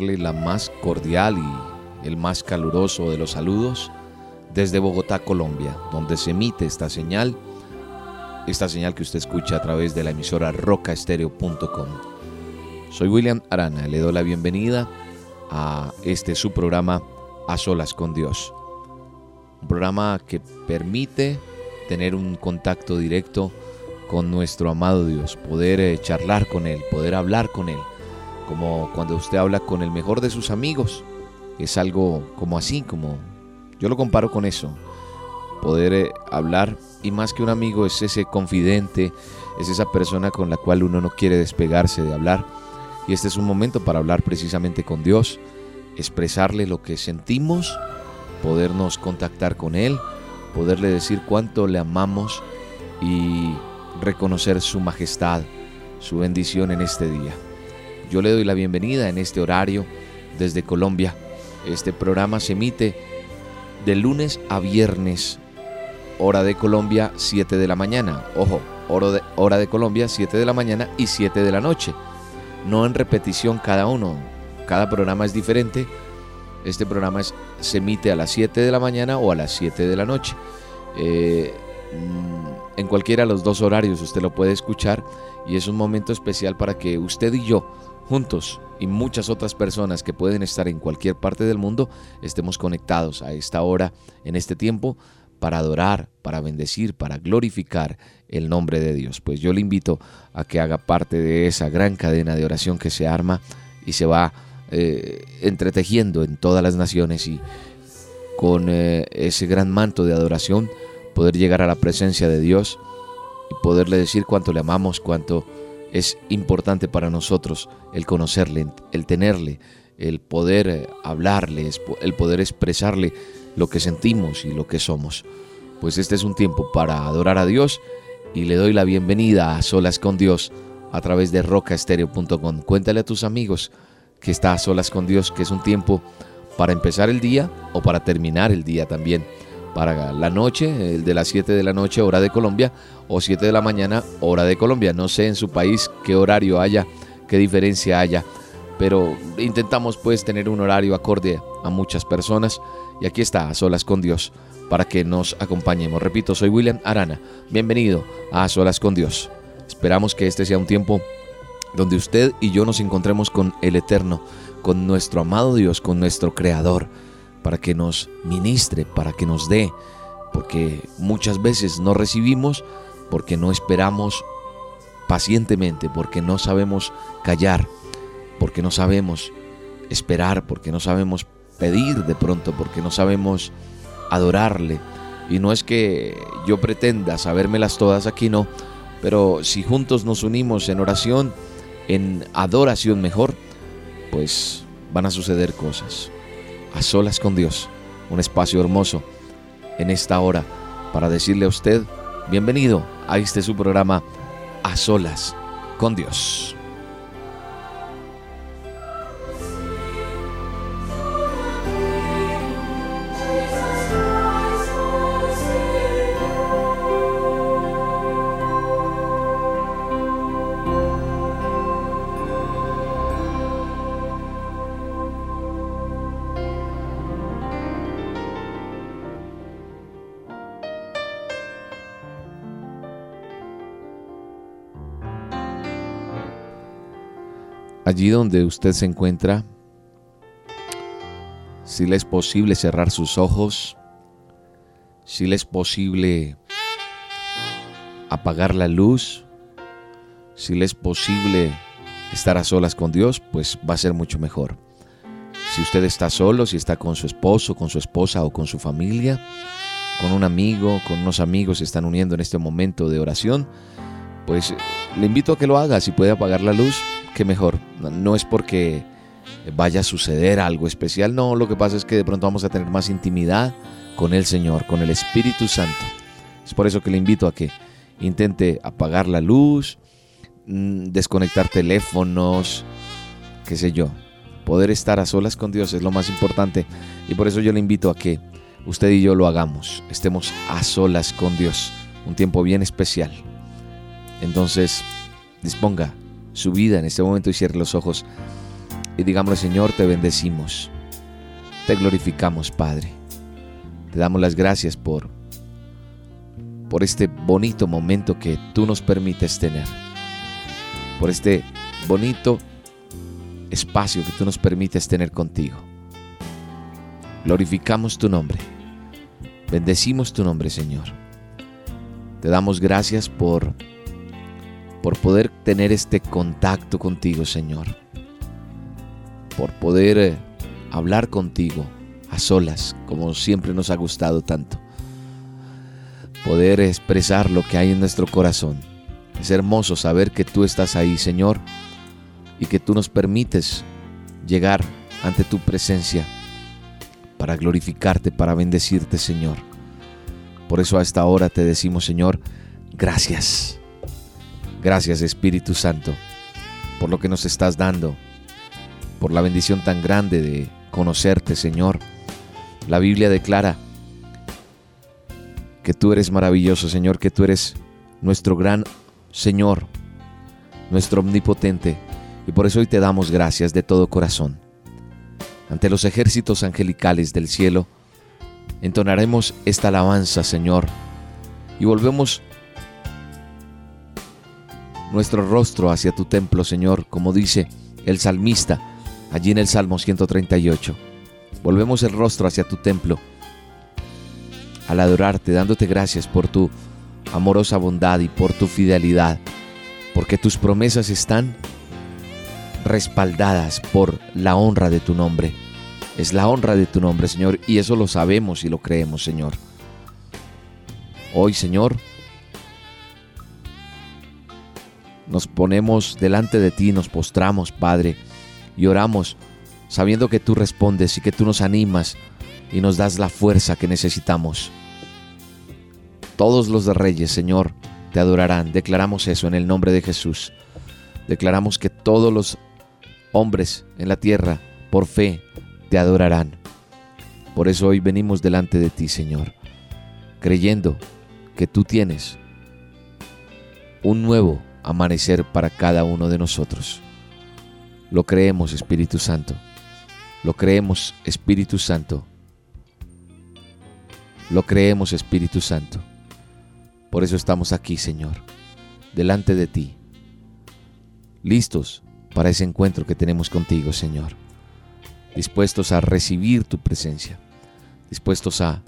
La más cordial y el más caluroso de los saludos desde Bogotá, Colombia, donde se emite esta señal, esta señal que usted escucha a través de la emisora rocaestereo.com. Soy William Arana, le doy la bienvenida a este su programa A Solas con Dios. Un programa que permite tener un contacto directo con nuestro amado Dios, poder eh, charlar con Él, poder hablar con Él, como cuando usted habla con el mejor de sus amigos. Es algo como así, como yo lo comparo con eso. Poder eh, hablar y más que un amigo es ese confidente, es esa persona con la cual uno no quiere despegarse de hablar. Y este es un momento para hablar precisamente con Dios, expresarle lo que sentimos, podernos contactar con Él, poderle decir cuánto le amamos y reconocer su majestad, su bendición en este día. Yo le doy la bienvenida en este horario desde Colombia. Este programa se emite de lunes a viernes, hora de Colombia, 7 de la mañana. Ojo, hora de, hora de Colombia, 7 de la mañana y 7 de la noche. No en repetición cada uno. Cada programa es diferente. Este programa se emite a las 7 de la mañana o a las 7 de la noche. Eh, mm, en cualquiera de los dos horarios usted lo puede escuchar y es un momento especial para que usted y yo juntos y muchas otras personas que pueden estar en cualquier parte del mundo estemos conectados a esta hora, en este tiempo, para adorar, para bendecir, para glorificar el nombre de Dios. Pues yo le invito a que haga parte de esa gran cadena de oración que se arma y se va eh, entretejiendo en todas las naciones y con eh, ese gran manto de adoración poder llegar a la presencia de Dios y poderle decir cuánto le amamos, cuánto es importante para nosotros el conocerle, el tenerle, el poder eh, hablarle, el poder expresarle lo que sentimos y lo que somos. Pues este es un tiempo para adorar a Dios y le doy la bienvenida a Solas con Dios a través de rocaestereo.com. Cuéntale a tus amigos que está a solas con Dios, que es un tiempo para empezar el día o para terminar el día también. Para la noche, el de las 7 de la noche, hora de Colombia, o 7 de la mañana, hora de Colombia. No sé en su país qué horario haya, qué diferencia haya, pero intentamos pues tener un horario acorde a muchas personas. Y aquí está, a solas con Dios, para que nos acompañemos. Repito, soy William Arana. Bienvenido a A Solas con Dios. Esperamos que este sea un tiempo donde usted y yo nos encontremos con el Eterno, con nuestro amado Dios, con nuestro Creador, para que nos ministre, para que nos dé, porque muchas veces no recibimos porque no esperamos pacientemente, porque no sabemos callar, porque no sabemos esperar, porque no sabemos pedir de pronto, porque no sabemos adorarle. Y no es que yo pretenda sabérmelas todas aquí, no, pero si juntos nos unimos en oración, en adoración mejor, pues van a suceder cosas. A solas con Dios, un espacio hermoso en esta hora para decirle a usted, bienvenido a este su programa A solas con Dios. Allí donde usted se encuentra, si le es posible cerrar sus ojos, si le es posible apagar la luz, si le es posible estar a solas con Dios, pues va a ser mucho mejor. Si usted está solo, si está con su esposo, con su esposa o con su familia, con un amigo, con unos amigos se están uniendo en este momento de oración, pues le invito a que lo haga. Si puede apagar la luz, qué mejor. No es porque vaya a suceder algo especial, no, lo que pasa es que de pronto vamos a tener más intimidad con el Señor, con el Espíritu Santo. Es por eso que le invito a que intente apagar la luz, mm, desconectar teléfonos, qué sé yo. Poder estar a solas con Dios es lo más importante y por eso yo le invito a que usted y yo lo hagamos, estemos a solas con Dios, un tiempo bien especial. Entonces, disponga su vida en este momento y cierre los ojos y digámosle, Señor, te bendecimos, te glorificamos, Padre. Te damos las gracias por por este bonito momento que tú nos permites tener. Por este bonito espacio que tú nos permites tener contigo. Glorificamos tu nombre. Bendecimos tu nombre, Señor. Te damos gracias por por poder tener este contacto contigo, Señor. Por poder eh, hablar contigo a solas, como siempre nos ha gustado tanto. Poder expresar lo que hay en nuestro corazón. Es hermoso saber que tú estás ahí, Señor, y que tú nos permites llegar ante tu presencia para glorificarte, para bendecirte, Señor. Por eso a esta hora te decimos, Señor, gracias. Gracias, Espíritu Santo, por lo que nos estás dando, por la bendición tan grande de conocerte, Señor. La Biblia declara que tú eres maravilloso, Señor, que tú eres nuestro gran Señor, nuestro omnipotente, y por eso hoy te damos gracias de todo corazón. Ante los ejércitos angelicales del cielo, entonaremos esta alabanza, Señor, y volvemos nuestro rostro hacia tu templo, Señor, como dice el salmista allí en el Salmo 138. Volvemos el rostro hacia tu templo al adorarte, dándote gracias por tu amorosa bondad y por tu fidelidad, porque tus promesas están respaldadas por la honra de tu nombre. Es la honra de tu nombre, Señor, y eso lo sabemos y lo creemos, Señor. Hoy, Señor, nos ponemos delante de ti, nos postramos, Padre, y oramos sabiendo que tú respondes y que tú nos animas y nos das la fuerza que necesitamos. Todos los reyes, Señor, te adorarán. Declaramos eso en el nombre de Jesús. Declaramos que todos los hombres en la tierra, por fe, te adorarán. Por eso hoy venimos delante de ti, Señor, creyendo que tú tienes un nuevo amanecer para cada uno de nosotros. Lo creemos, Espíritu Santo. Lo creemos, Espíritu Santo. Lo creemos, Espíritu Santo. Por eso estamos aquí, Señor, delante de ti, listos para ese encuentro que tenemos contigo, Señor. Dispuestos a recibir tu presencia, dispuestos a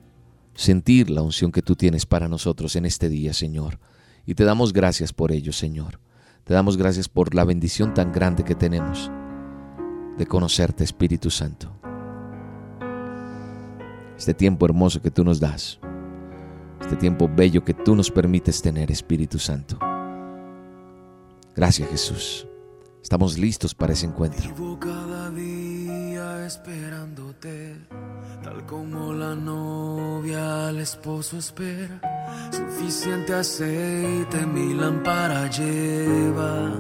sentir la unción que tú tienes para nosotros en este día, Señor. Y te damos gracias por ello, Señor. Te damos gracias por la bendición tan grande que tenemos de conocerte, Espíritu Santo. Este tiempo hermoso que tú nos das, este tiempo bello que tú nos permites tener, Espíritu Santo. Gracias, Jesús. Estamos listos para ese encuentro. Vivo cada día esperándote, tal como la novia al esposo espera. Suficiente aceite mi lámpara lleva.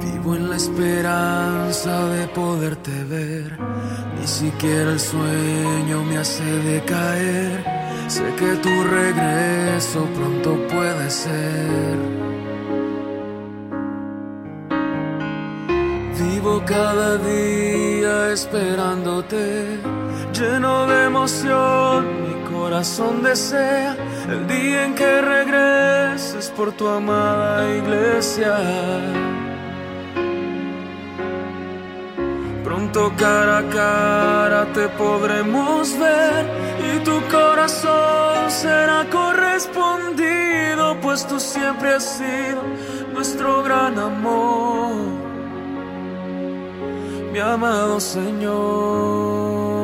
Vivo en la esperanza de poderte ver. Ni siquiera el sueño me hace decaer. Sé que tu regreso pronto puede ser. Vivo cada día esperándote, lleno de emoción, mi corazón desea el día en que regreses por tu amada iglesia. Pronto cara a cara te podremos ver y tu corazón será correspondido, pues tú siempre has sido nuestro gran amor, mi amado Señor.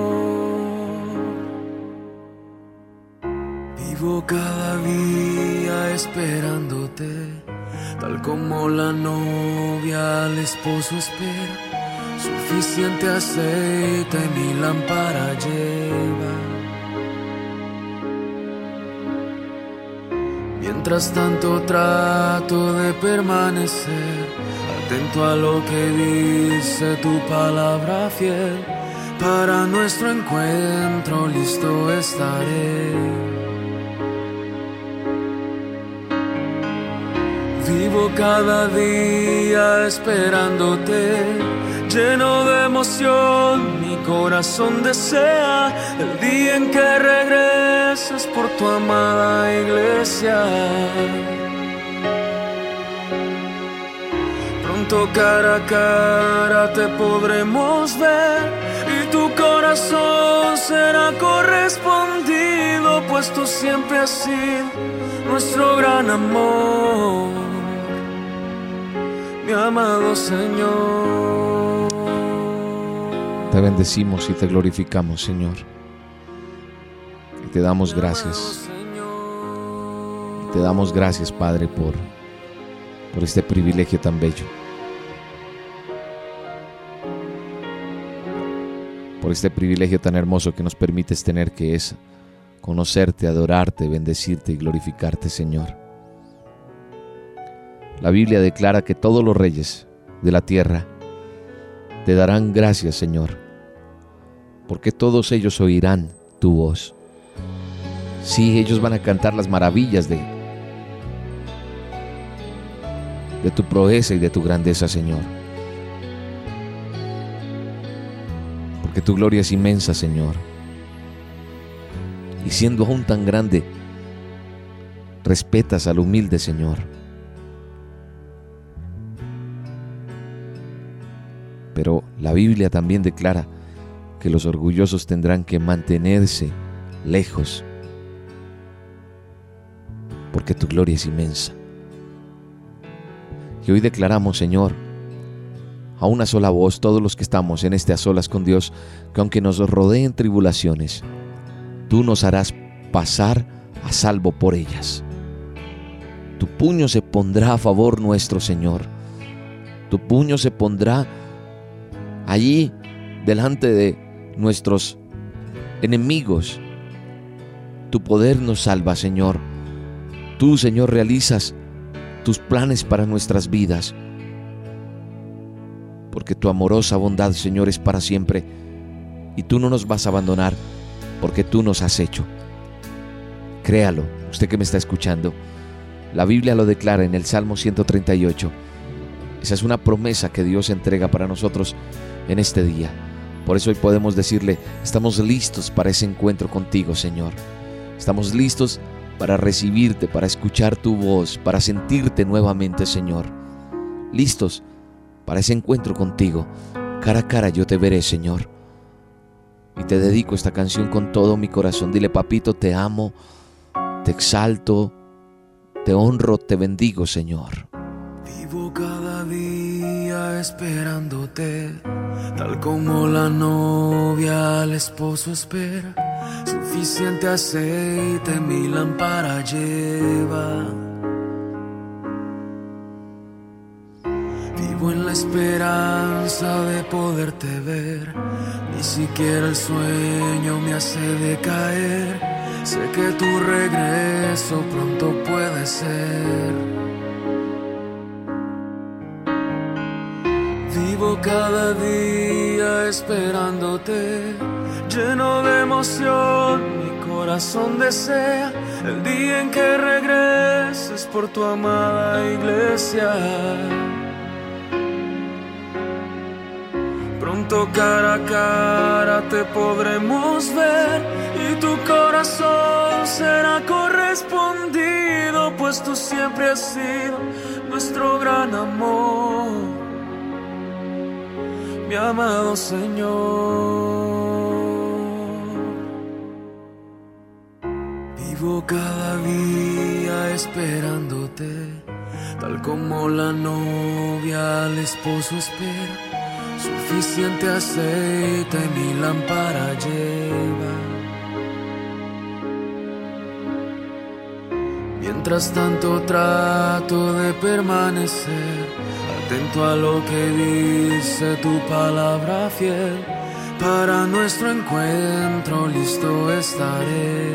Cada día esperándote, tal como la novia al esposo espera. Suficiente aceite mi lámpara lleva. Mientras tanto trato de permanecer atento a lo que dice tu palabra fiel. Para nuestro encuentro listo estaré. Vivo cada día esperándote, lleno de emoción, mi corazón desea el día en que regreses por tu amada iglesia. Pronto cara a cara te podremos ver y tu corazón será correspondido, pues tú siempre has sido nuestro gran amor, mi amado Señor. Te bendecimos y te glorificamos, Señor. Y te damos gracias. Te damos gracias, Padre, por, por este privilegio tan bello. Por este privilegio tan hermoso que nos permites tener, que es conocerte, adorarte, bendecirte y glorificarte, Señor. La Biblia declara que todos los reyes de la tierra te darán gracias, Señor, porque todos ellos oirán tu voz. Sí, ellos van a cantar las maravillas de, de tu proeza y de tu grandeza, Señor. Porque tu gloria es inmensa, Señor. Y siendo aún tan grande, respetas al humilde, Señor. Pero la Biblia también declara que los orgullosos tendrán que mantenerse lejos, porque tu gloria es inmensa. Y hoy declaramos, Señor, a una sola voz, todos los que estamos en este a solas con Dios, que aunque nos rodeen tribulaciones, tú nos harás pasar a salvo por ellas. Tu puño se pondrá a favor nuestro, Señor. Tu puño se pondrá allí delante de nuestros enemigos. Tu poder nos salva, Señor. Tú, Señor, realizas tus planes para nuestras vidas. Porque tu amorosa bondad, Señor, es para siempre. Y tú no nos vas a abandonar porque tú nos has hecho. Créalo, usted que me está escuchando. La Biblia lo declara en el Salmo 138. Esa es una promesa que Dios entrega para nosotros en este día. Por eso hoy podemos decirle, estamos listos para ese encuentro contigo, Señor. Estamos listos para recibirte, para escuchar tu voz, para sentirte nuevamente, Señor. Listos para ese encuentro contigo. Cara a cara yo te veré, Señor. Y te dedico esta canción con todo mi corazón. Dile, papito, te amo, te exalto, te honro, te bendigo, Señor. Esperándote, tal como la novia al esposo espera. Suficiente aceite mi lámpara lleva. Vivo en la esperanza de poderte ver. Ni siquiera el sueño me hace decaer. Sé que tu regreso pronto puede ser. Vivo cada día esperándote, lleno de emoción, mi corazón desea el día en que regreses por tu amada iglesia. Pronto cara a cara te podremos ver y tu corazón será correspondido, pues tú siempre has sido nuestro gran amor mi amado Señor. Vivo cada día esperándote, tal como la novia al esposo espera. Suficiente aceite mi lámpara lleva. Mientras tanto trato de permanecer atento a lo que dice tu palabra fiel. Para nuestro encuentro listo estaré.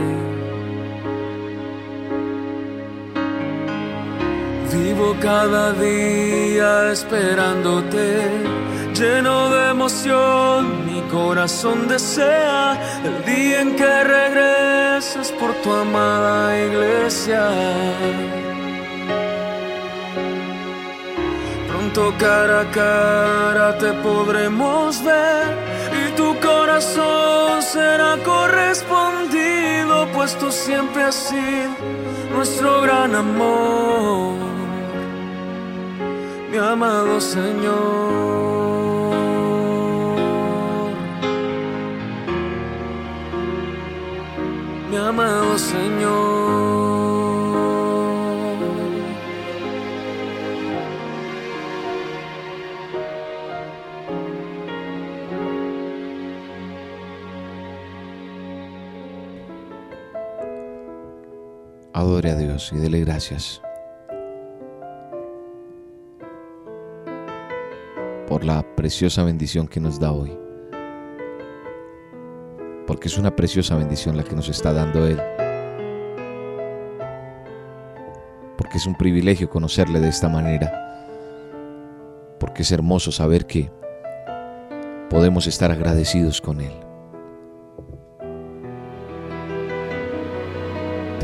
Vivo cada día esperándote, lleno de emoción, mi corazón desea el día en que regreses por tu amada iglesia. Pronto cara a cara te podremos ver y tu corazón será correspondido, pues tú siempre has sido nuestro gran amor, mi amado Señor. Mi amado Señor. Y dele gracias por la preciosa bendición que nos da hoy. Porque es una preciosa bendición la que nos está dando Él. Porque es un privilegio conocerle de esta manera. Porque es hermoso saber que podemos estar agradecidos con Él.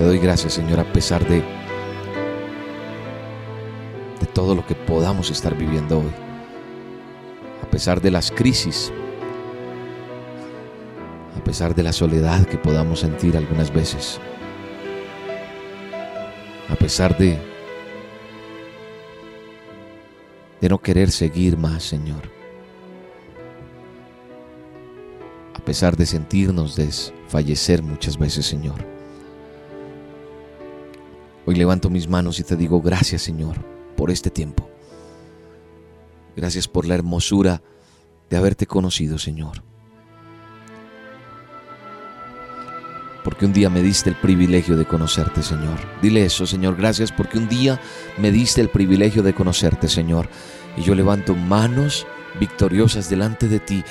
Te doy gracias, Señor, a pesar de, de todo lo que podamos estar viviendo hoy. A pesar de las crisis. A pesar de la soledad que podamos sentir algunas veces. A pesar de de no querer seguir más, Señor. A pesar de sentirnos desfallecer muchas veces, Señor. Hoy levanto mis manos y te digo gracias Señor por este tiempo. Gracias por la hermosura de haberte conocido Señor. Porque un día me diste el privilegio de conocerte Señor. Dile eso Señor, gracias porque un día me diste el privilegio de conocerte Señor. Y yo levanto manos victoriosas delante de ti,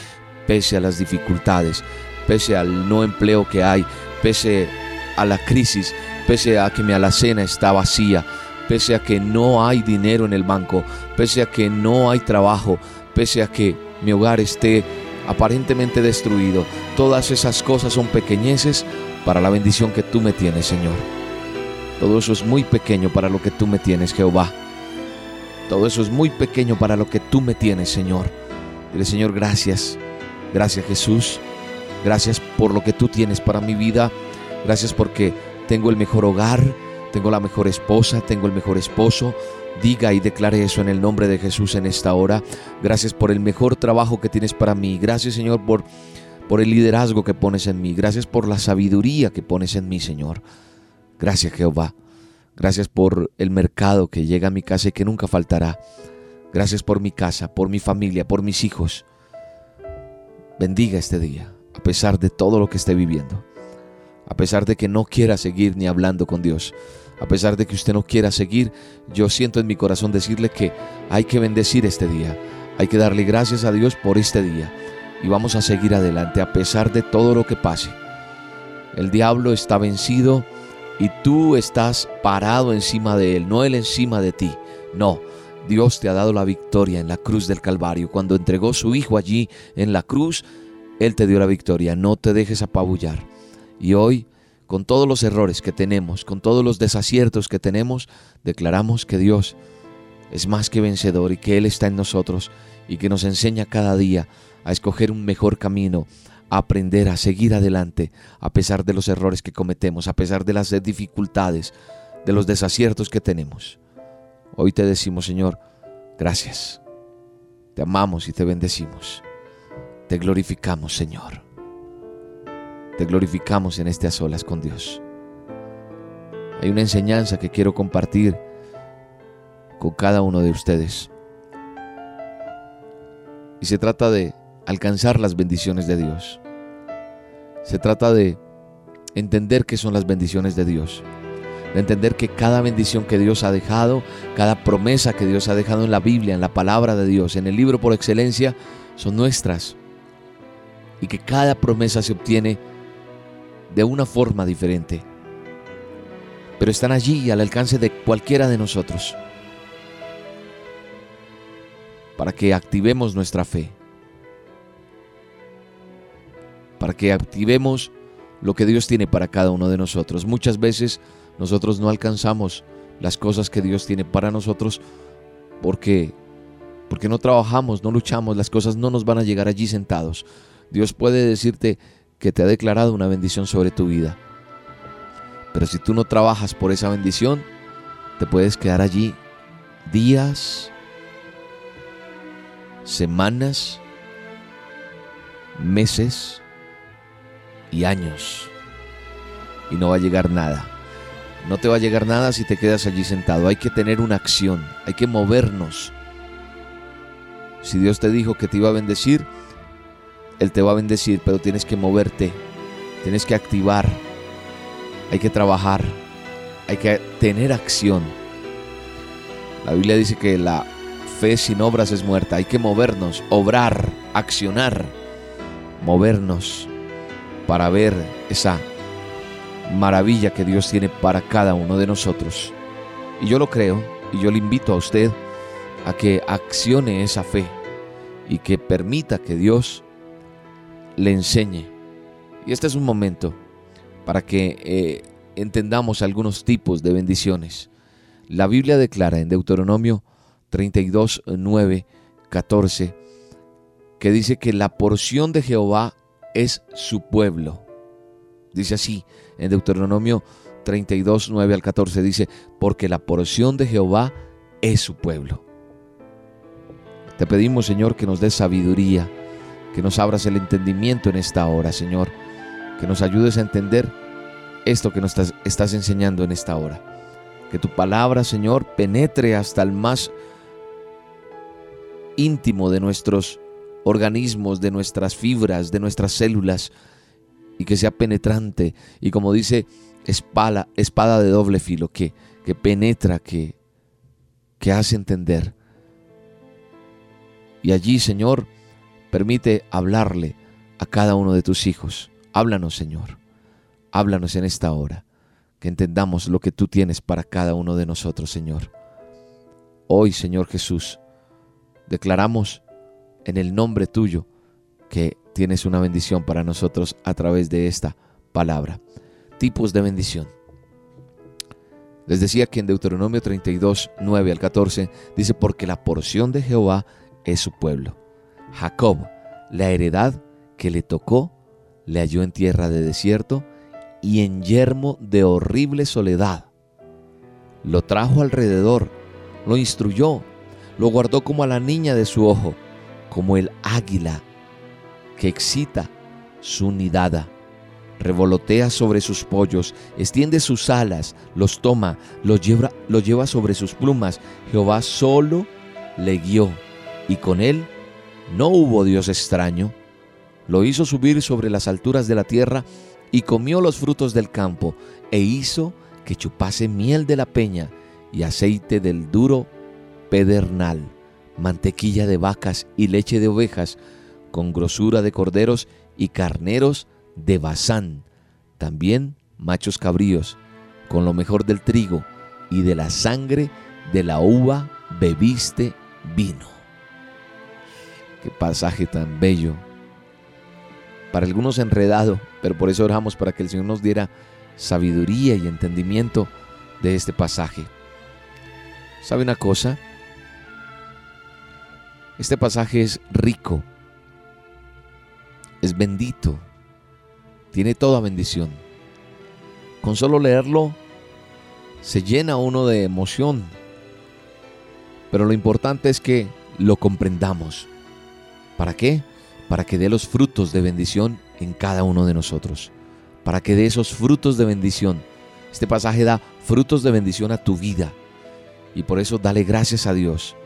pese a las dificultades, pese al no empleo que hay, pese a la crisis, pese a que mi alacena está vacía, pese a que no hay dinero en el banco, pese a que no hay trabajo, pese a que mi hogar esté aparentemente destruido. Todas esas cosas son pequeñeces para la bendición que tú me tienes, Señor. Todo eso es muy pequeño para lo que tú me tienes, Jehová. Todo eso es muy pequeño para lo que tú me tienes, Señor. Dile, Señor, gracias. Gracias, Jesús. Gracias por lo que tú tienes para mi vida. Gracias porque tengo el mejor hogar, tengo la mejor esposa, tengo el mejor esposo. Diga y declare eso en el nombre de Jesús en esta hora. Gracias por el mejor trabajo que tienes para mí. Gracias Señor por, por el liderazgo que pones en mí. Gracias por la sabiduría que pones en mí, Señor. Gracias Jehová. Gracias por el mercado que llega a mi casa y que nunca faltará. Gracias por mi casa, por mi familia, por mis hijos. Bendiga este día, a pesar de todo lo que esté viviendo. A pesar de que no quiera seguir ni hablando con Dios. A pesar de que usted no quiera seguir, yo siento en mi corazón decirle que hay que bendecir este día. Hay que darle gracias a Dios por este día. Y vamos a seguir adelante a pesar de todo lo que pase. El diablo está vencido y tú estás parado encima de él, no él encima de ti. No, Dios te ha dado la victoria en la cruz del Calvario. Cuando entregó su Hijo allí en la cruz, Él te dio la victoria. No te dejes apabullar. Y hoy, con todos los errores que tenemos, con todos los desaciertos que tenemos, declaramos que Dios es más que vencedor y que Él está en nosotros y que nos enseña cada día a escoger un mejor camino, a aprender a seguir adelante a pesar de los errores que cometemos, a pesar de las dificultades, de los desaciertos que tenemos. Hoy te decimos, Señor, gracias. Te amamos y te bendecimos. Te glorificamos, Señor. Glorificamos en este a solas con Dios. Hay una enseñanza que quiero compartir con cada uno de ustedes. Y se trata de alcanzar las bendiciones de Dios. Se trata de entender qué son las bendiciones de Dios. De entender que cada bendición que Dios ha dejado, cada promesa que Dios ha dejado en la Biblia, en la palabra de Dios, en el libro por excelencia, son nuestras. Y que cada promesa se obtiene de una forma diferente. Pero están allí al alcance de cualquiera de nosotros. Para que activemos nuestra fe. Para que activemos lo que Dios tiene para cada uno de nosotros. Muchas veces nosotros no alcanzamos las cosas que Dios tiene para nosotros porque porque no trabajamos, no luchamos, las cosas no nos van a llegar allí sentados. Dios puede decirte que te ha declarado una bendición sobre tu vida. Pero si tú no trabajas por esa bendición, te puedes quedar allí días, semanas, meses y años. Y no va a llegar nada. No te va a llegar nada si te quedas allí sentado. Hay que tener una acción, hay que movernos. Si Dios te dijo que te iba a bendecir, Él te va a bendecir, pero tienes que moverte, tienes que activar, hay que trabajar, hay que tener acción. La Biblia dice que la fe sin obras es muerta, hay que movernos, obrar, accionar, movernos para ver esa maravilla que Dios tiene para cada uno de nosotros. Y yo lo creo, y yo le invito a usted a que accione esa fe y que permita que Dios le enseñe. Y este es un momento para que eh, entendamos algunos tipos de bendiciones. La Biblia declara en Deuteronomio 32, 9, 14, que dice que la porción de Jehová es su pueblo. Dice así en Deuteronomio 32, 9 al 14, dice, porque la porción de Jehová es su pueblo. Te pedimos, Señor, que nos des sabiduría, que nos abras el entendimiento en esta hora, Señor, que nos ayudes a entender esto que nos estás, enseñando en esta hora. Que tu palabra, Señor, penetre hasta el más íntimo de nuestros organismos, de nuestras fibras, de nuestras células, y que sea penetrante y como dice espada, espada de doble filo, que, que penetra, que, que hace entender. Y allí, Señor, permite hablarle a cada uno de tus hijos. Háblanos, Señor. Háblanos en esta hora. Que entendamos lo que tú tienes para cada uno de nosotros, Señor. Hoy, Señor Jesús, declaramos en el nombre tuyo que tienes una bendición para nosotros a través de esta palabra. Tipos de bendición. Les decía que en Deuteronomio 32, 9 al 14 dice, porque la porción de Jehová es su pueblo. Jacob, la heredad que le tocó, le halló en tierra de desierto y en yermo de horrible soledad. Lo trajo alrededor, lo instruyó, lo guardó como a la niña de su ojo, como el águila que excita su nidada. Revolotea sobre sus pollos, extiende sus alas, los toma, los lleva, los lleva sobre sus plumas. Jehová solo le guió y con él no hubo Dios extraño. Lo hizo subir sobre las alturas de la tierra y comió los frutos del campo e hizo que chupase miel de la peña y aceite del duro pedernal, mantequilla de vacas y leche de ovejas, con grosura de corderos y carneros de Bazán, también machos cabríos, con lo mejor del trigo y de la sangre de la uva bebiste vino. Qué pasaje tan bello. Para algunos enredado, pero por eso oramos para que el Señor nos diera sabiduría y entendimiento de este pasaje. ¿Sabe una cosa? Este pasaje es rico, es bendito, tiene toda bendición. Con solo leerlo se llena uno de emoción, pero lo importante es que lo comprendamos. ¿Para qué? para que dé los frutos de bendición en cada uno de nosotros, para que dé esos frutos de bendición. Este pasaje da frutos de bendición a tu vida y por eso dale gracias a Dios.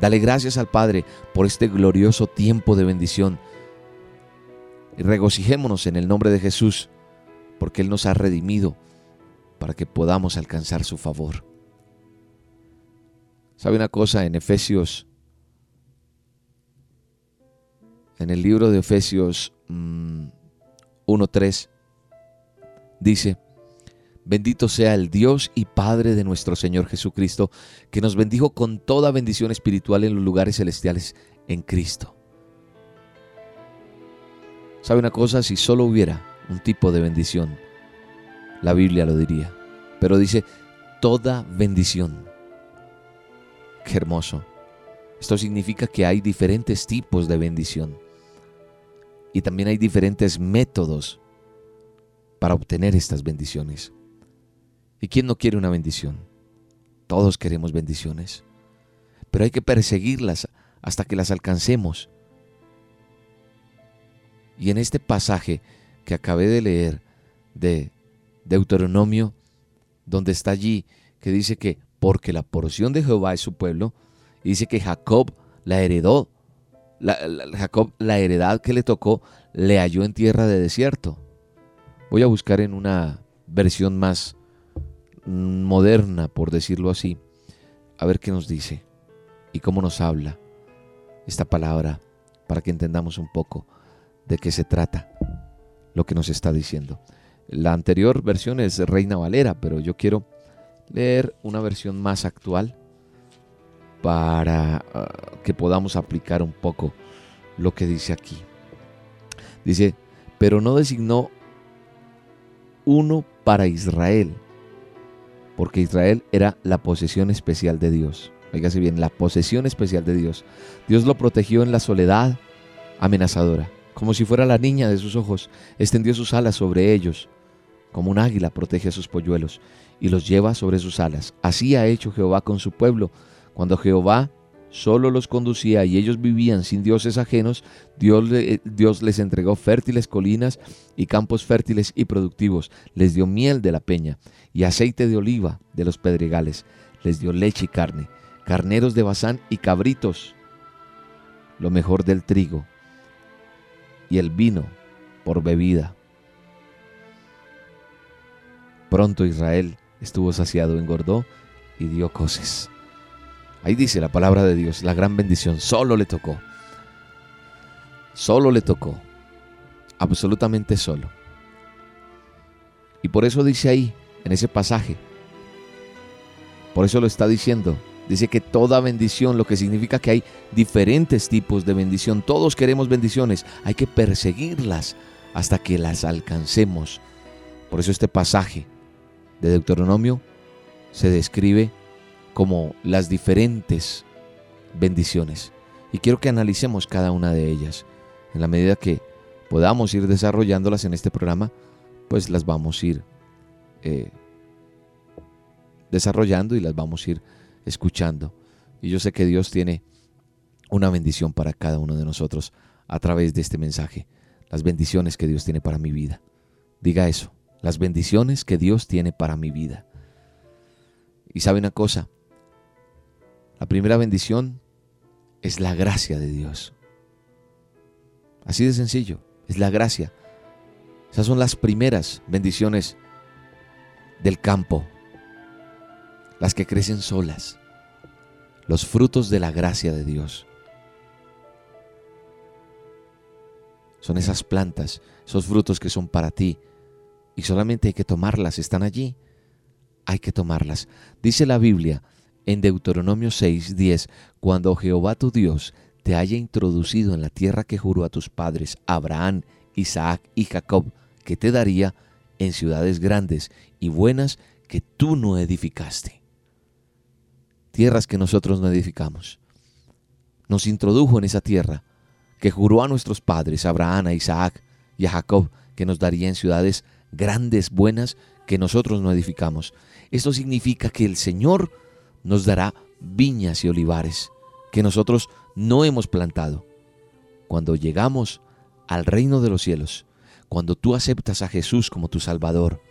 Dale gracias al Padre por este glorioso tiempo de bendición. Y regocijémonos en el nombre de Jesús, porque Él nos ha redimido para que podamos alcanzar su favor. ¿Sabe una cosa? En Efesios, en el libro de Efesios mm, 1.3, dice, Bendito sea el Dios y Padre de nuestro Señor Jesucristo, que nos bendijo con toda bendición espiritual en los lugares celestiales en Cristo. ¿Sabe una cosa? Si solo hubiera un tipo de bendición, la Biblia lo diría. Pero dice, toda bendición. Qué hermoso. Esto significa que hay diferentes tipos de bendición. Y también hay diferentes métodos para obtener estas bendiciones. ¿Y quién no quiere una bendición? Todos queremos bendiciones. Pero hay que perseguirlas hasta que las alcancemos. Y en este pasaje que acabé de leer de Deuteronomio, donde está allí, que dice que porque la porción de Jehová es su pueblo, y dice que Jacob la heredó, la, Jacob la heredad que le tocó, le halló en tierra de desierto. Voy a buscar en una versión más moderna, por decirlo así, a ver qué nos dice y cómo nos habla esta palabra para que entendamos un poco de qué se trata lo que nos está diciendo. La anterior versión es Reina Valera, pero yo quiero leer una versión más actual para ah, que podamos aplicar un poco lo que dice aquí. Dice, pero no designó uno para Israel, porque Israel era la posesión especial de Dios. Oígase bien, la posesión especial de Dios. Dios lo protegió en la soledad amenazadora, como si fuera la niña de sus ojos, extendió sus alas sobre ellos, como un águila protege a sus polluelos y los lleva sobre sus alas. Así ha hecho Jehová con su pueblo. Cuando Jehová solo los conducía y ellos vivían sin dioses ajenos, Dios, le- Dios les entregó fértiles colinas y campos fértiles y productivos. Les dio miel de la peña y aceite de oliva de los pedregales. Les dio leche y carne, carneros de Bazán y cabritos, lo mejor del trigo y el vino por bebida. Pronto Israel estuvo saciado, engordó y dio coces. Ahí dice la palabra de Dios, la gran bendición, solo le tocó. Solo le tocó. Absolutamente solo. Y por eso dice ahí, en ese pasaje, por eso lo está diciendo, dice que toda bendición, lo que significa que hay diferentes tipos de bendición, todos queremos bendiciones, hay que perseguirlas hasta que las alcancemos. Por eso este pasaje de Deuteronomio se describe como las diferentes bendiciones. Y quiero que analicemos cada una de ellas. En la medida que podamos ir desarrollándolas en este programa, pues las vamos a ir eh, desarrollando y las vamos a ir escuchando. Y yo sé que Dios tiene una bendición para cada uno de nosotros a través de este mensaje. Las bendiciones que Dios tiene para mi vida. Diga eso, las bendiciones que Dios tiene para mi vida. Y sabe una cosa, la primera bendición es la gracia de Dios. Así de sencillo, es la gracia. Esas son las primeras bendiciones del campo, las que crecen solas, los frutos de la gracia de Dios. Son esas plantas, esos frutos que son para ti y solamente hay que tomarlas, están allí. Hay que tomarlas. Dice la Biblia en Deuteronomio 6, 10, cuando Jehová tu Dios te haya introducido en la tierra que juró a tus padres, Abraham, Isaac y Jacob, que te daría en ciudades grandes y buenas que tú no edificaste. Tierras que nosotros no edificamos. Nos introdujo en esa tierra que juró a nuestros padres, Abraham, a Isaac y a Jacob, que nos daría en ciudades grandes, buenas, que nosotros no edificamos. Esto significa que el Señor nos dará viñas y olivares que nosotros no hemos plantado. cuando llegamos al reino de los cielos, cuando tú aceptas a Jesús como tu Salvador,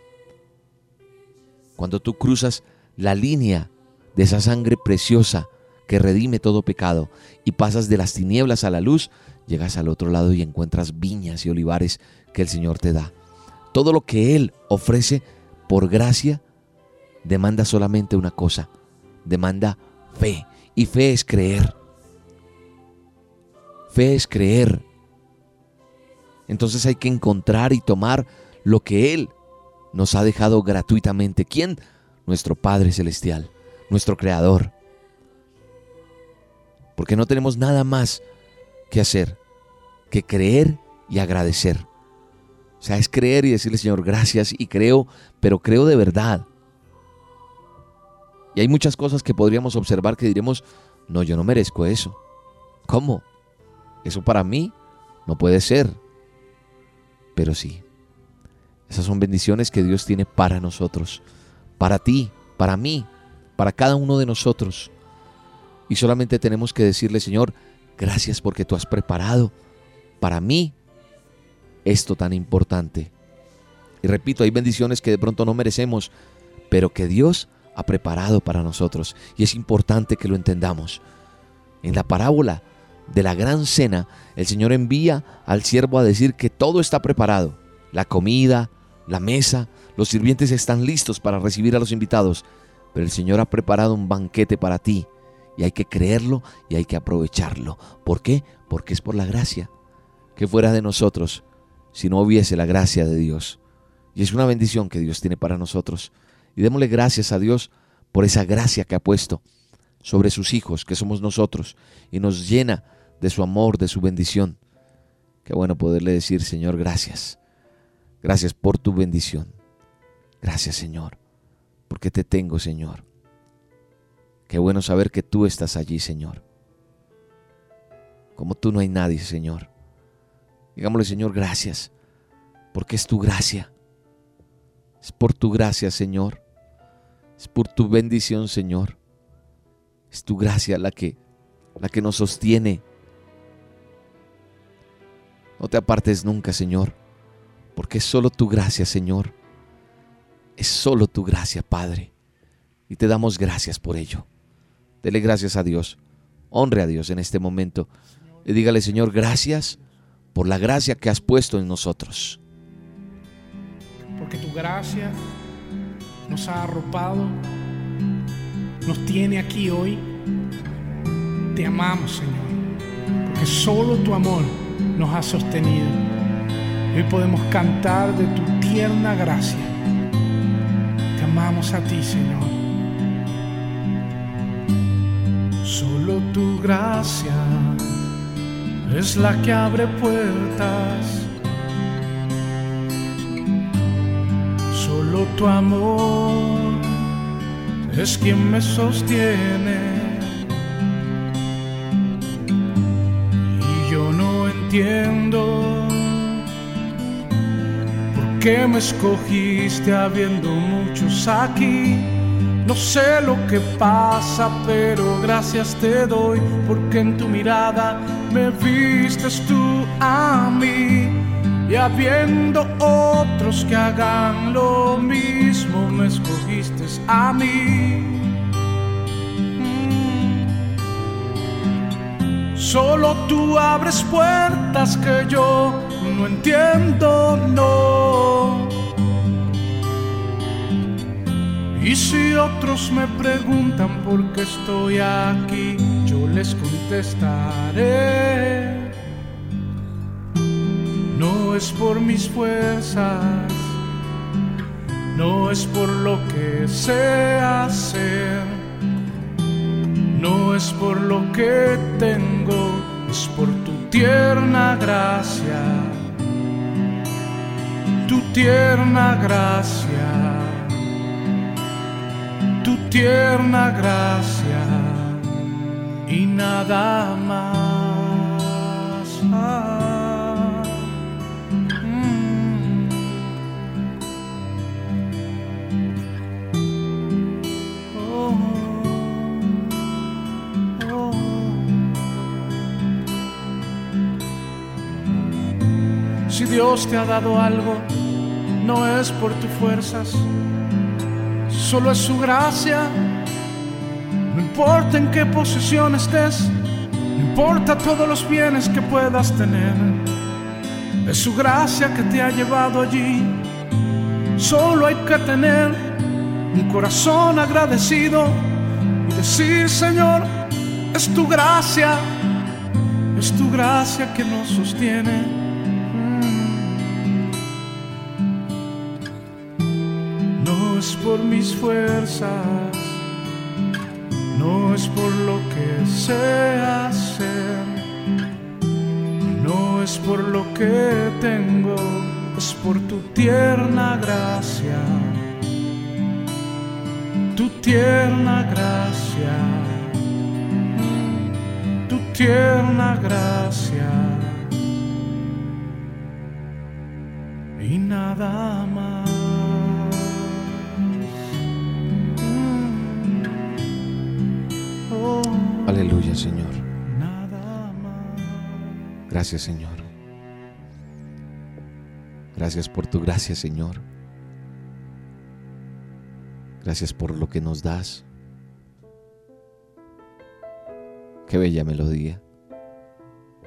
cuando tú cruzas la línea de esa sangre preciosa que redime todo pecado y pasas de las tinieblas a la luz, llegas al otro lado y encuentras viñas y olivares que el Señor te da. Todo lo que Él ofrece por gracia demanda solamente una cosa, demanda fe. Y fe es creer. Fe es creer. Entonces hay que encontrar y tomar lo que Él nos ha dejado gratuitamente. ¿Quién? Nuestro Padre Celestial, nuestro Creador. Porque no tenemos nada más que hacer que creer y agradecer. O sea, es creer y decirle, Señor, gracias y creo, pero creo de verdad. Y hay muchas cosas que podríamos observar que diremos, no, yo no merezco eso. ¿Cómo? Eso para mí no puede ser. Pero sí, esas son bendiciones que Dios tiene para nosotros, para ti, para mí, para cada uno de nosotros. Y solamente tenemos que decirle, Señor, gracias porque tú has preparado para mí esto tan importante. Y repito, hay bendiciones que de pronto no merecemos, pero que Dios ha preparado para nosotros. Y es importante que lo entendamos. En la parábola de la gran cena, el Señor envía al siervo a decir que todo está preparado. La comida, la mesa, los sirvientes están listos para recibir a los invitados. Pero el Señor ha preparado un banquete para ti. Y hay que creerlo y hay que aprovecharlo. ¿Por qué? Porque es por la gracia. Que fuera de nosotros si no hubiese la gracia de Dios. Y es una bendición que Dios tiene para nosotros. Y démosle gracias a Dios por esa gracia que ha puesto sobre sus hijos, que somos nosotros, y nos llena de su amor, de su bendición. Qué bueno poderle decir, Señor, gracias. Gracias por tu bendición. Gracias, Señor, porque te tengo, Señor. Qué bueno saber que tú estás allí, Señor. Como tú no hay nadie, Señor. Digámosle, Señor, gracias, porque es tu gracia. Es por tu gracia, Señor. Es por tu bendición, Señor. Es tu gracia la que la que nos sostiene. No te apartes nunca, Señor, porque es solo tu gracia, Señor. Es solo tu gracia, Padre. Y te damos gracias por ello. Dele gracias a Dios. Honre a Dios en este momento. Y dígale, Señor, gracias por la gracia que has puesto en nosotros. porque tu gracia nos ha arropado, nos tiene aquí hoy. Te amamos, Señor, porque solo tu amor nos ha sostenido. Hoy podemos cantar de tu tierna gracia. Te amamos a ti, Señor. Solo tu gracia es la que abre puertas. Tu amor es quien me sostiene. Y yo no entiendo por qué me escogiste habiendo muchos aquí. No sé lo que pasa, pero gracias te doy, porque en tu mirada me vistes tú a mí. Y habiendo otros que hagan lo mismo, me escogiste a mí. Mm. Solo tú abres puertas que yo no entiendo. Y si otros me preguntan por qué estoy aquí, yo les contestaré. Es por mis fuerzas, no es por lo que sé hacer, no es por lo que tengo, es por tu tierna gracia, tu tierna gracia tu tierna gracia y nada más. Dios te ha dado algo, no es por tus fuerzas, solo es su gracia. No importa en qué posición estés, no importa todos los bienes que puedas tener, es su gracia que te ha llevado allí. Solo hay que tener un corazón agradecido y decir, Señor, es tu gracia, es tu gracia que nos sostiene. Mis fuerzas, no es por lo que sé hacer, no es por lo que tengo, es por tu tierna gracia, tu tierna gracia. Tu tierna gracia. Y nada Gracias, Señor. Gracias por tu gracia, Señor. Gracias por lo que nos das. Qué bella melodía.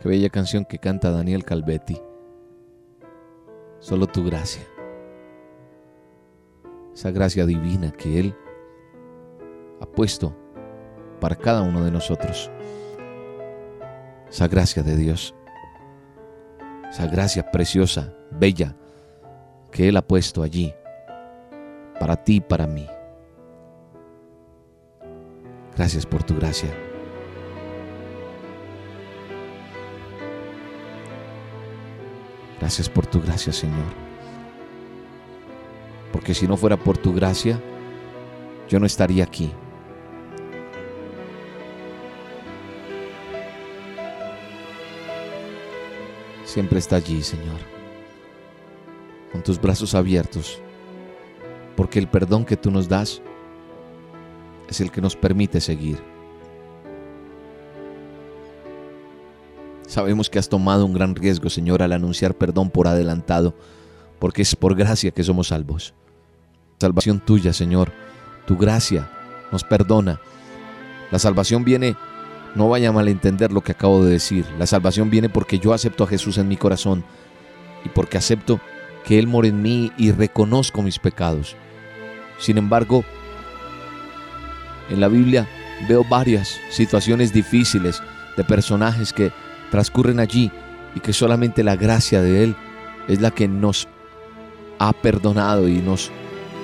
Qué bella canción que canta Daniel Calvetti. Solo tu gracia. Esa gracia divina que Él ha puesto para cada uno de nosotros. Esa gracia de Dios. Esa gracia preciosa, bella, que Él ha puesto allí. Para ti y para mí. Gracias por tu gracia. Gracias por tu gracia, Señor. Porque si no fuera por tu gracia, yo no estaría aquí. Siempre está allí, Señor. Con tus brazos abiertos. Porque el perdón que tú nos das es el que nos permite seguir. Sabemos que has tomado un gran riesgo, Señor, al anunciar perdón por adelantado, porque es por gracia que somos salvos. Salvación tuya, Señor, tu gracia nos perdona. La salvación viene, no vaya a malentender lo que acabo de decir, la salvación viene porque yo acepto a Jesús en mi corazón y porque acepto que Él mora en mí y reconozco mis pecados. Sin embargo, en la Biblia veo varias situaciones difíciles de personajes que transcurren allí y que solamente la gracia de Él es la que nos ha perdonado y nos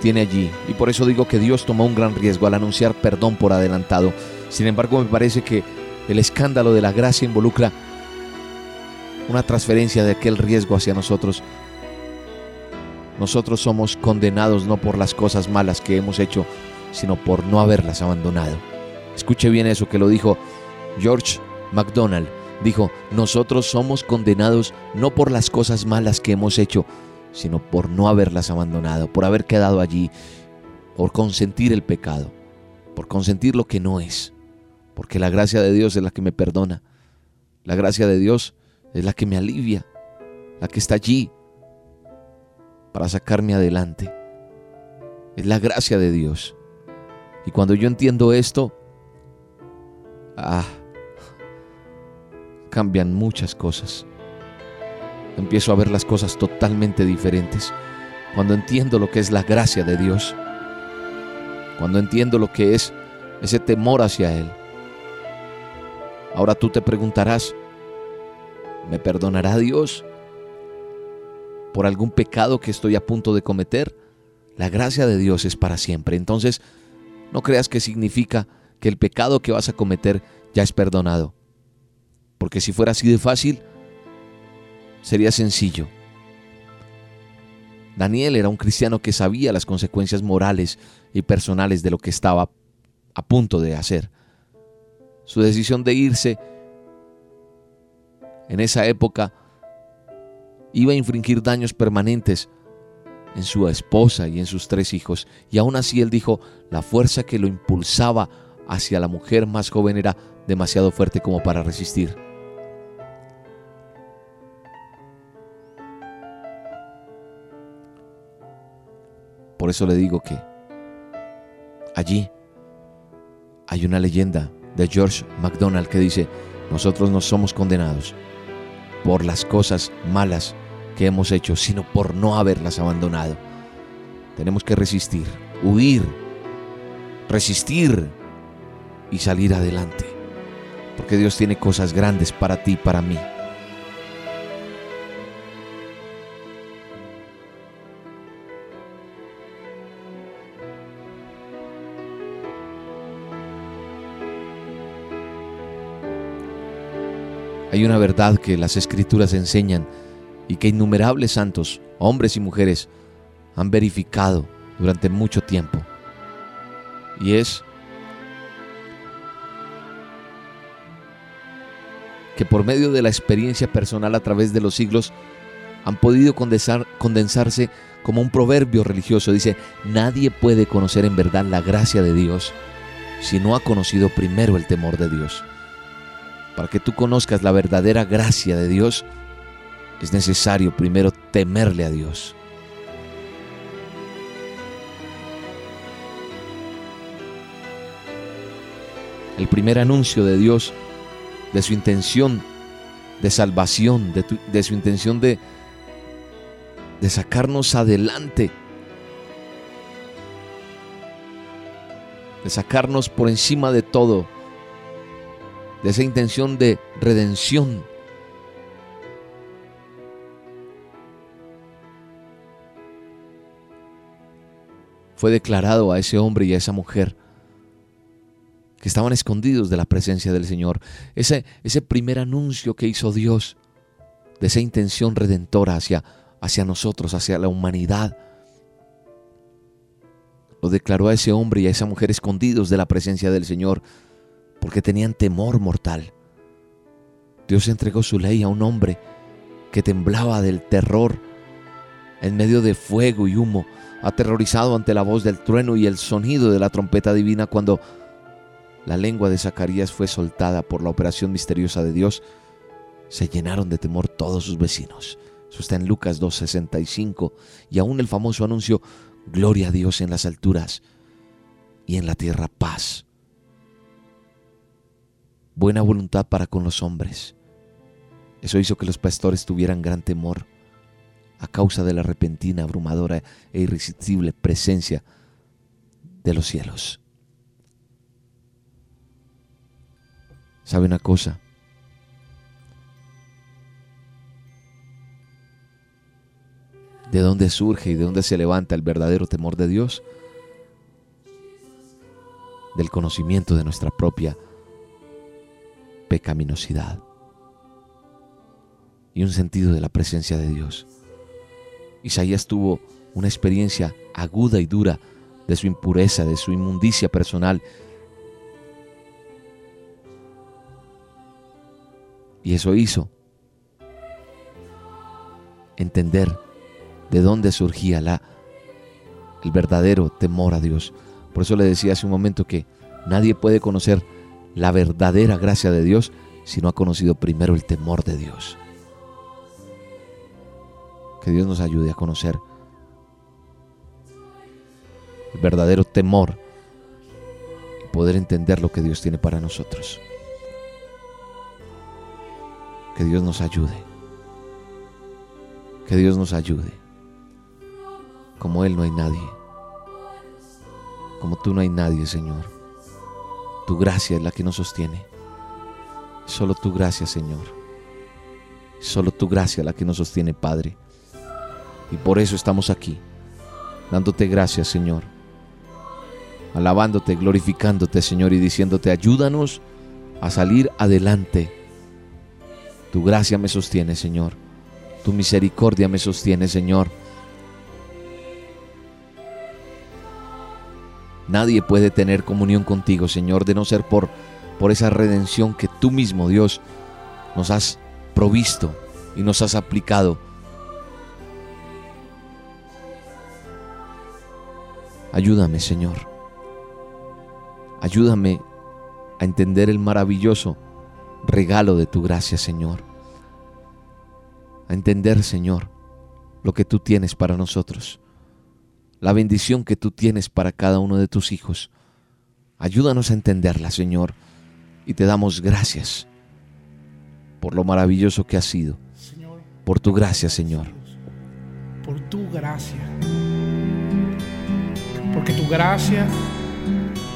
tiene allí. Y por eso digo que Dios tomó un gran riesgo al anunciar perdón por adelantado. Sin embargo, me parece que el escándalo de la gracia involucra una transferencia de aquel riesgo hacia nosotros. Nosotros somos condenados no por las cosas malas que hemos hecho, sino por no haberlas abandonado. Escuche bien eso que lo dijo George MacDonald dijo, nosotros somos condenados no por las cosas malas que hemos hecho, sino por no haberlas abandonado, por haber quedado allí, por consentir el pecado, por consentir lo que no es, porque la gracia de Dios es la que me perdona, la gracia de Dios es la que me alivia, la que está allí para sacarme adelante. Es la gracia de Dios. Y cuando yo entiendo esto, ah, cambian muchas cosas. Empiezo a ver las cosas totalmente diferentes. Cuando entiendo lo que es la gracia de Dios. Cuando entiendo lo que es ese temor hacia Él. Ahora tú te preguntarás, ¿me perdonará Dios por algún pecado que estoy a punto de cometer? La gracia de Dios es para siempre. Entonces, no creas que significa que el pecado que vas a cometer ya es perdonado. Porque si fuera así de fácil, sería sencillo. Daniel era un cristiano que sabía las consecuencias morales y personales de lo que estaba a punto de hacer su decisión de irse en esa época iba a infringir daños permanentes en su esposa y en sus tres hijos. Y aún así él dijo, la fuerza que lo impulsaba hacia la mujer más joven era demasiado fuerte como para resistir. Por eso le digo que allí hay una leyenda de George MacDonald que dice, nosotros no somos condenados por las cosas malas que hemos hecho, sino por no haberlas abandonado. Tenemos que resistir, huir, resistir y salir adelante. Porque Dios tiene cosas grandes para ti y para mí. Hay una verdad que las escrituras enseñan y que innumerables santos, hombres y mujeres, han verificado durante mucho tiempo. Y es que por medio de la experiencia personal a través de los siglos han podido condensar, condensarse como un proverbio religioso. Dice, nadie puede conocer en verdad la gracia de Dios si no ha conocido primero el temor de Dios. Para que tú conozcas la verdadera gracia de Dios, es necesario primero temerle a Dios. El primer anuncio de Dios, de su intención de salvación, de, su intención de, de sacarnos adelante, de sacarnos por encima de todo, de esa intención de redención. Fue declarado a ese hombre y a esa mujer que estaban escondidos de la presencia del Señor. Ese, ese primer anuncio que hizo Dios de esa intención redentora hacia, hacia nosotros, hacia la humanidad. Lo declaró a ese hombre y a esa mujer escondidos de la presencia del Señor porque tenían temor mortal. Dios entregó su ley a un hombre que temblaba del terror en medio de fuego y humo, aterrorizado ante la voz del trueno y el sonido de la trompeta divina cuando la lengua de Zacarías fue soltada por la operación misteriosa de Dios, se llenaron de temor todos sus vecinos. Eso está en Lucas 2.65 y aún el famoso anuncio, Gloria a Dios en las alturas y en la tierra paz. Buena voluntad para con los hombres. Eso hizo que los pastores tuvieran gran temor a causa de la repentina, abrumadora e irresistible presencia de los cielos. ¿Sabe una cosa? ¿De dónde surge y de dónde se levanta el verdadero temor de Dios? Del conocimiento de nuestra propia pecaminosidad y un sentido de la presencia de Dios. Isaías tuvo una experiencia aguda y dura de su impureza, de su inmundicia personal. Y eso hizo entender de dónde surgía la, el verdadero temor a Dios. Por eso le decía hace un momento que nadie puede conocer la verdadera gracia de Dios si no ha conocido primero el temor de Dios. Que Dios nos ayude a conocer el verdadero temor y poder entender lo que Dios tiene para nosotros. Que Dios nos ayude. Que Dios nos ayude. Como Él no hay nadie. Como tú no hay nadie, Señor. Tu gracia es la que nos sostiene. Solo tu gracia, Señor. Solo tu gracia la que nos sostiene, Padre. Y por eso estamos aquí, dándote gracias, Señor. Alabándote, glorificándote, Señor, y diciéndote, ayúdanos a salir adelante. Tu gracia me sostiene, Señor. Tu misericordia me sostiene, Señor. Nadie puede tener comunión contigo, Señor, de no ser por, por esa redención que tú mismo, Dios, nos has provisto y nos has aplicado. Ayúdame, Señor. Ayúdame a entender el maravilloso regalo de tu gracia, Señor. A entender, Señor, lo que tú tienes para nosotros. La bendición que tú tienes para cada uno de tus hijos. Ayúdanos a entenderla, Señor, y te damos gracias por lo maravilloso que has sido, por tu gracia, Señor. por tu gracia. Porque tu gracia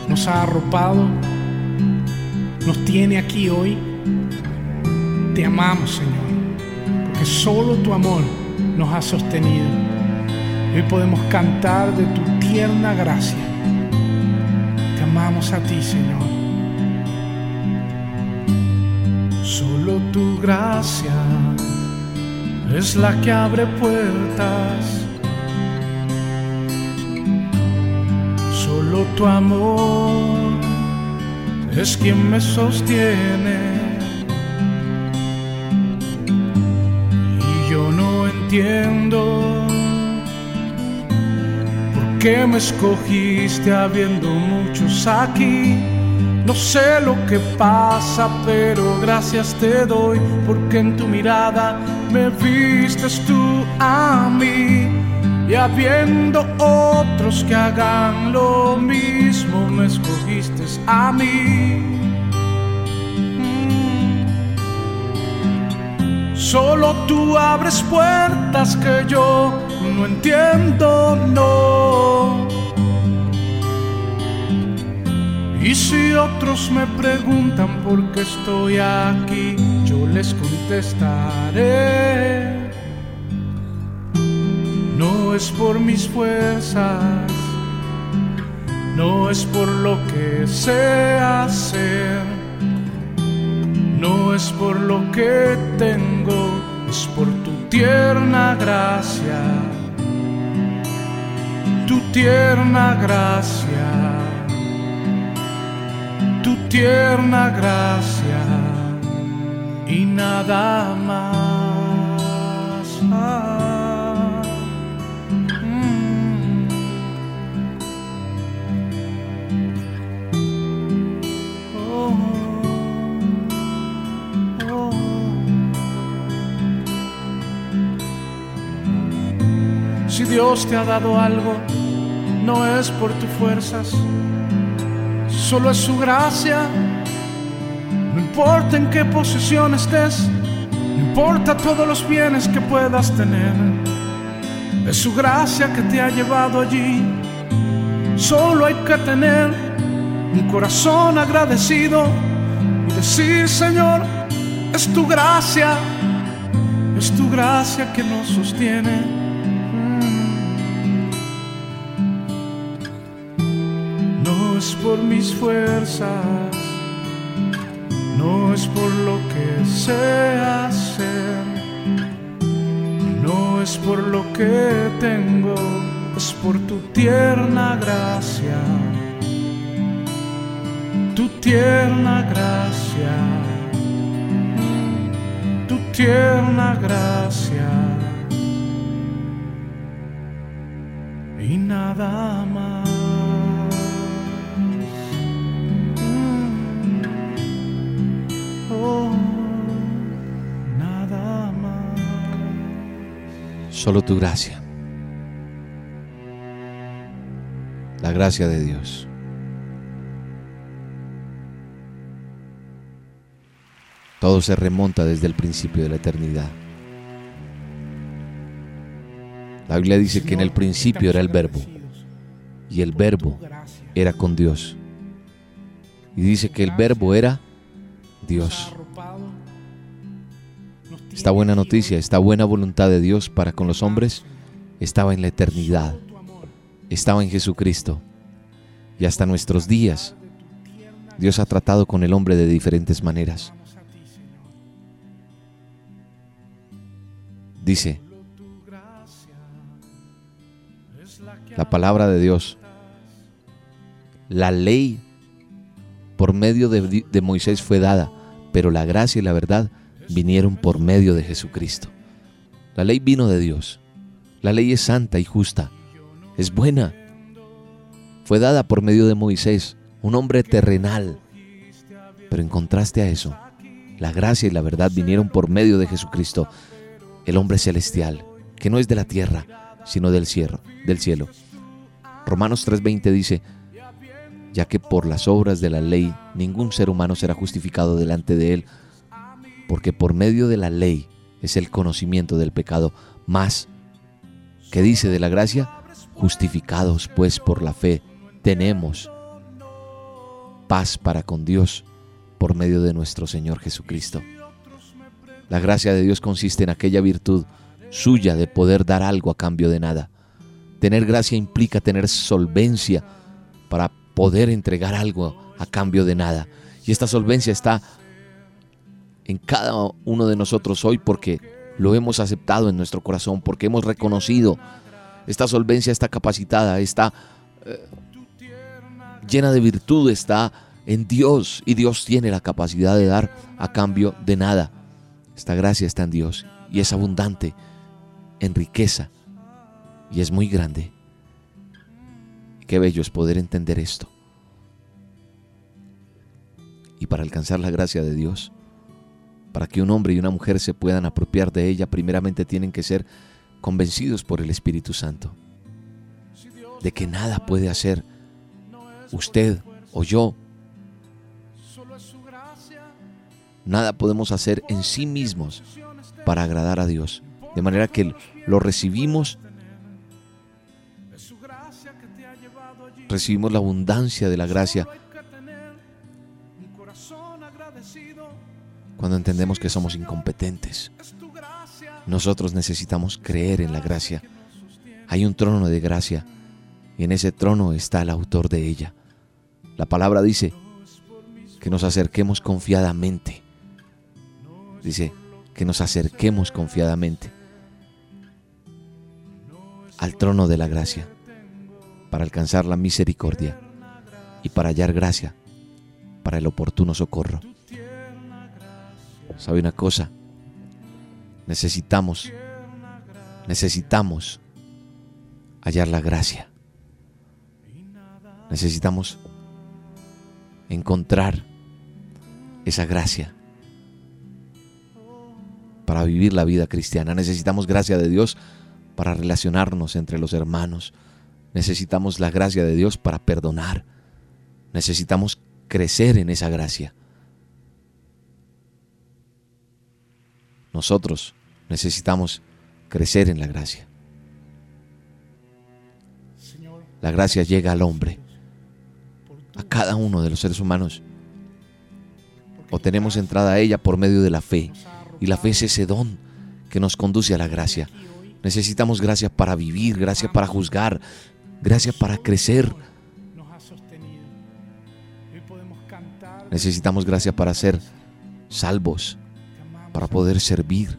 nos ha arropado, nos tiene aquí hoy. Te amamos, Señor, porque solo tu amor nos ha sostenido. Hoy podemos cantar de tu tierna gracia. Te amamos a ti, Señor. Solo tu gracia es la que abre puertas. Solo tu amor es quien me sostiene. Y yo no entiendo qué me escogiste habiendo muchos aquí. No sé lo que pasa, pero gracias te doy, porque en tu mirada me vistes tú a mí. Y habiendo otros que hagan lo mismo, me escogiste a mí. Mm. Solo tú abres puertas que yo no entiendo, no. Y si otros me preguntan por qué estoy aquí, yo les contestaré. No es por mis fuerzas, no es por lo que sé hacer, no es por lo que tengo, es por tu tierna gracia, tierna gracia tu tierna gracia y nada más. Ah, mm. Oh, oh. Si Dios te ha dado algo, no es por tus fuerzas solo es su gracia. No importa en qué posición estés, no importa todos los bienes que puedas tener, es su gracia que te ha llevado allí. Solo hay que tener un corazón agradecido y decir, Señor, es tu gracia, es tu gracia que nos sostiene. Por mis fuerzas, no es por lo que sé hacer, no es por lo que tengo, es por tu tierna gracia, tu tierna gracia, tu tierna gracia. Y nada más. Solo tu gracia. La gracia de Dios. Todo se remonta desde el principio de la eternidad. La Biblia dice que en el principio era el verbo y el verbo era con Dios. Y dice que el verbo era Dios. Esta buena noticia, esta buena voluntad de Dios para con los hombres estaba en la eternidad, estaba en Jesucristo. Y hasta nuestros días Dios ha tratado con el hombre de diferentes maneras. Dice la palabra de Dios, la ley por medio de, de Moisés fue dada, pero la gracia y la verdad vinieron por medio de Jesucristo. La ley vino de Dios. La ley es santa y justa. Es buena. Fue dada por medio de Moisés, un hombre terrenal. Pero en contraste a eso, la gracia y la verdad vinieron por medio de Jesucristo, el hombre celestial, que no es de la tierra, sino del cielo, del cielo. Romanos 3:20 dice, ya que por las obras de la ley ningún ser humano será justificado delante de él, porque por medio de la ley es el conocimiento del pecado, más que dice de la gracia, justificados pues por la fe, tenemos paz para con Dios por medio de nuestro Señor Jesucristo. La gracia de Dios consiste en aquella virtud suya de poder dar algo a cambio de nada. Tener gracia implica tener solvencia para poder entregar algo a cambio de nada. Y esta solvencia está en cada uno de nosotros hoy porque lo hemos aceptado en nuestro corazón, porque hemos reconocido esta solvencia, está capacitada, está eh, llena de virtud, está en Dios y Dios tiene la capacidad de dar a cambio de nada. Esta gracia está en Dios y es abundante en riqueza y es muy grande. Qué bello es poder entender esto. Y para alcanzar la gracia de Dios, para que un hombre y una mujer se puedan apropiar de ella, primeramente tienen que ser convencidos por el Espíritu Santo de que nada puede hacer usted o yo. Nada podemos hacer en sí mismos para agradar a Dios. De manera que lo recibimos, recibimos la abundancia de la gracia cuando entendemos que somos incompetentes. Nosotros necesitamos creer en la gracia. Hay un trono de gracia y en ese trono está el autor de ella. La palabra dice que nos acerquemos confiadamente. Dice que nos acerquemos confiadamente al trono de la gracia para alcanzar la misericordia y para hallar gracia para el oportuno socorro. ¿Sabe una cosa? Necesitamos, necesitamos hallar la gracia. Necesitamos encontrar esa gracia para vivir la vida cristiana. Necesitamos gracia de Dios para relacionarnos entre los hermanos. Necesitamos la gracia de Dios para perdonar. Necesitamos crecer en esa gracia. Nosotros necesitamos crecer en la gracia. La gracia llega al hombre, a cada uno de los seres humanos. O tenemos entrada a ella por medio de la fe. Y la fe es ese don que nos conduce a la gracia. Necesitamos gracia para vivir, gracia para juzgar, gracia para crecer. Necesitamos gracia para ser salvos. Para poder servir.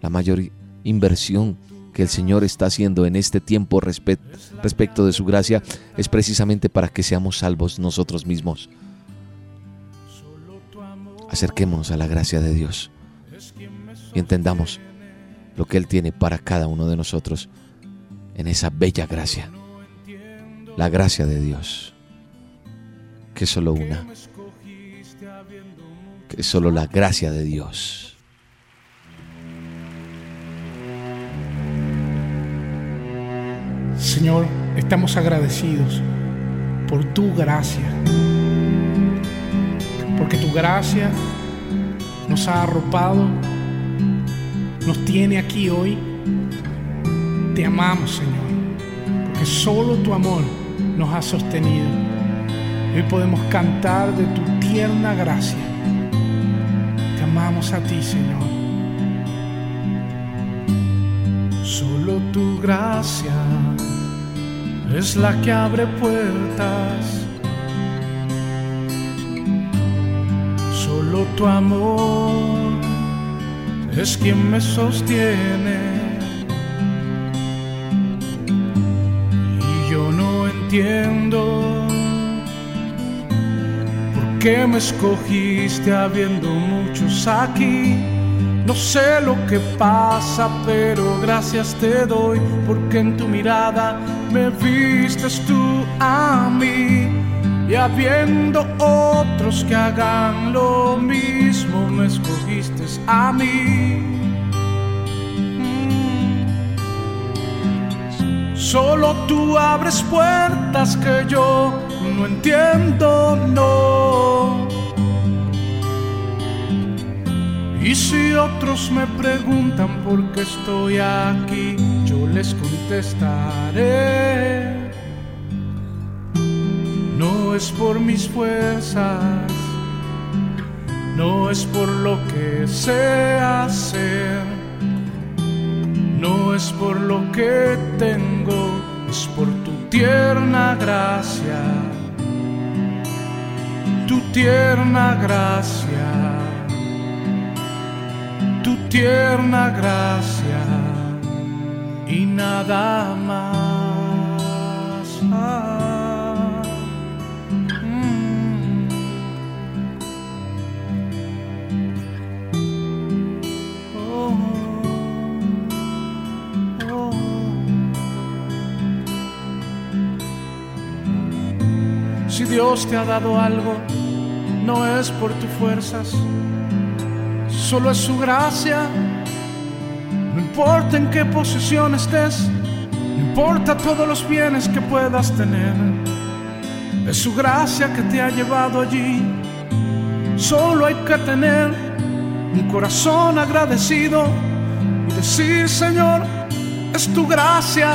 La mayor inversión que el Señor está haciendo en este tiempo respe- respecto de su gracia es precisamente para que seamos salvos nosotros mismos. Acerquémonos a la gracia de Dios y entendamos lo que Él tiene para cada uno de nosotros en esa bella gracia. La gracia de Dios, que es solo una, que es solo la gracia de Dios. Señor, estamos agradecidos por tu gracia. Porque tu gracia nos ha arropado, nos tiene aquí hoy. Te amamos, Señor, porque solo tu amor nos ha sostenido. Hoy podemos cantar de tu tierna gracia. Amamos a ti, Señor. Solo tu gracia es la que abre puertas. Solo tu amor es quien me sostiene. Y yo no entiendo qué me escogiste habiendo muchos aquí. No sé lo que pasa, pero gracias te doy, porque en tu mirada me vistes tú a mí. Y habiendo otros que hagan lo mismo, me escogiste a mí. Mm. Solo tú abres puertas que yo no entiendo, no. Y si otros me preguntan por qué estoy aquí, yo les contestaré. No es por mis fuerzas, no es por lo que sé hacer, no es por lo que tengo, es por tu tierna gracia, tierna gracia tu tierna gracia y nada más. Ah, mm. Oh, oh. Si Dios te ha dado algo, no es por tus fuerzas solo es su gracia. No importa en qué posición estés, no importa todos los bienes que puedas tener, es su gracia que te ha llevado allí. Solo hay que tener un corazón agradecido y decir, Señor, es tu gracia,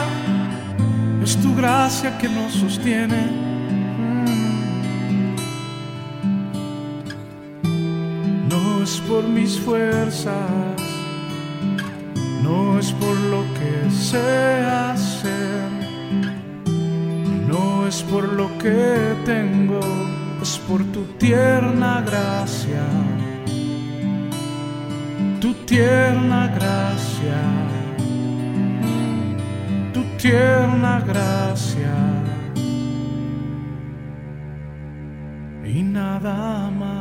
es tu gracia que nos sostiene. Por mis fuerzas, no es por lo que sé hacer, no es por lo que tengo, es por tu tierna gracia, tu tierna gracia, tu tierna gracia. Y nada más.